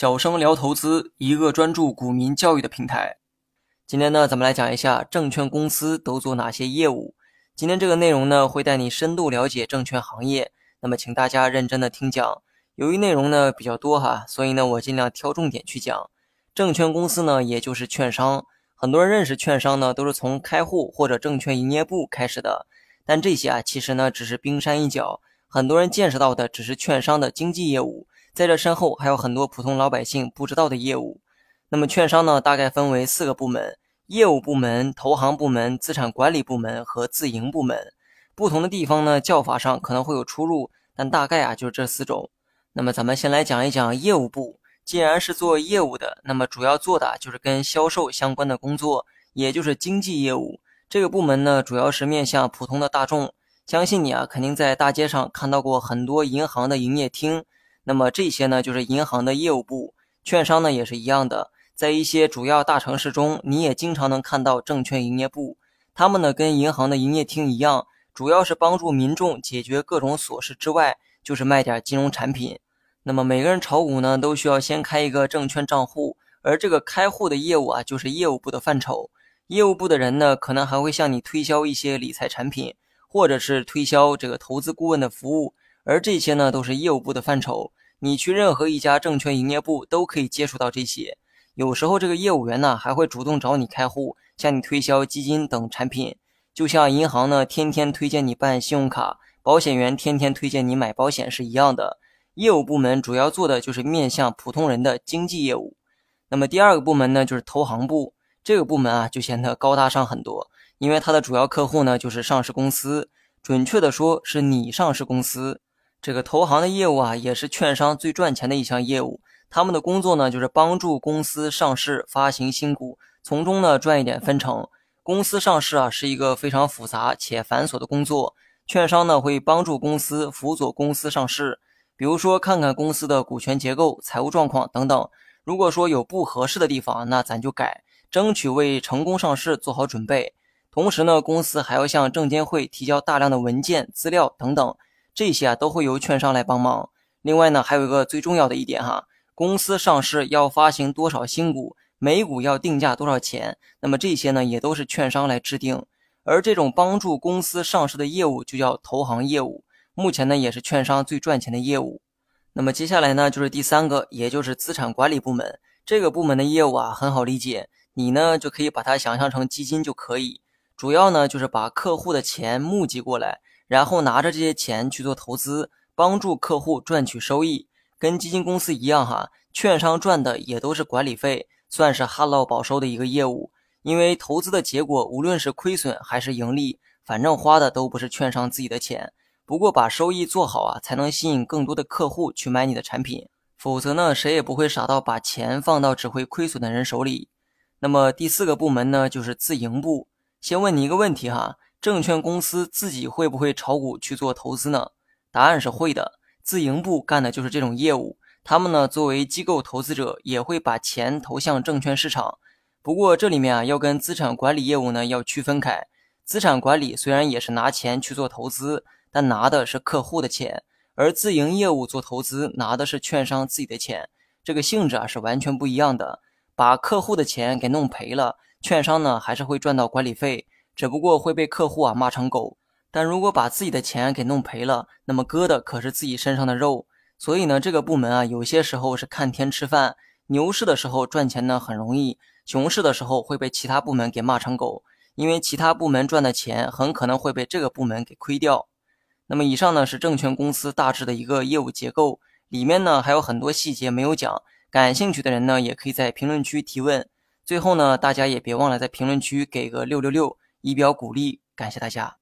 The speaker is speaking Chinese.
小生聊投资，一个专注股民教育的平台。今天呢，咱们来讲一下证券公司都做哪些业务。今天这个内容呢，会带你深度了解证券行业。那么，请大家认真的听讲。由于内容呢比较多哈，所以呢，我尽量挑重点去讲。证券公司呢，也就是券商。很多人认识券商呢，都是从开户或者证券营业部开始的。但这些啊，其实呢，只是冰山一角。很多人见识到的只是券商的经纪业务。在这身后还有很多普通老百姓不知道的业务。那么券商呢，大概分为四个部门：业务部门、投行部门、资产管理部门和自营部门。不同的地方呢，叫法上可能会有出入，但大概啊就是这四种。那么咱们先来讲一讲业务部。既然是做业务的，那么主要做的就是跟销售相关的工作，也就是经纪业务。这个部门呢，主要是面向普通的大众。相信你啊，肯定在大街上看到过很多银行的营业厅。那么这些呢，就是银行的业务部，券商呢也是一样的，在一些主要大城市中，你也经常能看到证券营业部。他们呢跟银行的营业厅一样，主要是帮助民众解决各种琐事之外，就是卖点金融产品。那么每个人炒股呢，都需要先开一个证券账户，而这个开户的业务啊，就是业务部的范畴。业务部的人呢，可能还会向你推销一些理财产品，或者是推销这个投资顾问的服务，而这些呢，都是业务部的范畴。你去任何一家证券营业部都可以接触到这些，有时候这个业务员呢还会主动找你开户，向你推销基金等产品，就像银行呢天天推荐你办信用卡，保险员天天推荐你买保险是一样的。业务部门主要做的就是面向普通人的经纪业务。那么第二个部门呢就是投行部，这个部门啊就显得高大上很多，因为它的主要客户呢就是上市公司，准确的说是你上市公司。这个投行的业务啊，也是券商最赚钱的一项业务。他们的工作呢，就是帮助公司上市、发行新股，从中呢赚一点分成。公司上市啊，是一个非常复杂且繁琐的工作。券商呢，会帮助公司辅佐公司上市，比如说看看公司的股权结构、财务状况等等。如果说有不合适的地方，那咱就改，争取为成功上市做好准备。同时呢，公司还要向证监会提交大量的文件、资料等等。这些啊都会由券商来帮忙。另外呢，还有一个最重要的一点哈，公司上市要发行多少新股，每股要定价多少钱，那么这些呢也都是券商来制定。而这种帮助公司上市的业务就叫投行业务，目前呢也是券商最赚钱的业务。那么接下来呢就是第三个，也就是资产管理部门。这个部门的业务啊很好理解，你呢就可以把它想象成基金就可以，主要呢就是把客户的钱募集过来。然后拿着这些钱去做投资，帮助客户赚取收益，跟基金公司一样哈。券商赚的也都是管理费，算是旱涝保收的一个业务。因为投资的结果，无论是亏损还是盈利，反正花的都不是券商自己的钱。不过把收益做好啊，才能吸引更多的客户去买你的产品。否则呢，谁也不会傻到把钱放到只会亏损的人手里。那么第四个部门呢，就是自营部。先问你一个问题哈。证券公司自己会不会炒股去做投资呢？答案是会的。自营部干的就是这种业务。他们呢，作为机构投资者，也会把钱投向证券市场。不过这里面啊，要跟资产管理业务呢要区分开。资产管理虽然也是拿钱去做投资，但拿的是客户的钱；而自营业务做投资，拿的是券商自己的钱。这个性质啊是完全不一样的。把客户的钱给弄赔了，券商呢还是会赚到管理费。只不过会被客户啊骂成狗，但如果把自己的钱给弄赔了，那么割的可是自己身上的肉。所以呢，这个部门啊，有些时候是看天吃饭。牛市的时候赚钱呢很容易，熊市的时候会被其他部门给骂成狗，因为其他部门赚的钱很可能会被这个部门给亏掉。那么以上呢是证券公司大致的一个业务结构，里面呢还有很多细节没有讲，感兴趣的人呢也可以在评论区提问。最后呢，大家也别忘了在评论区给个六六六。以表鼓励，感谢大家。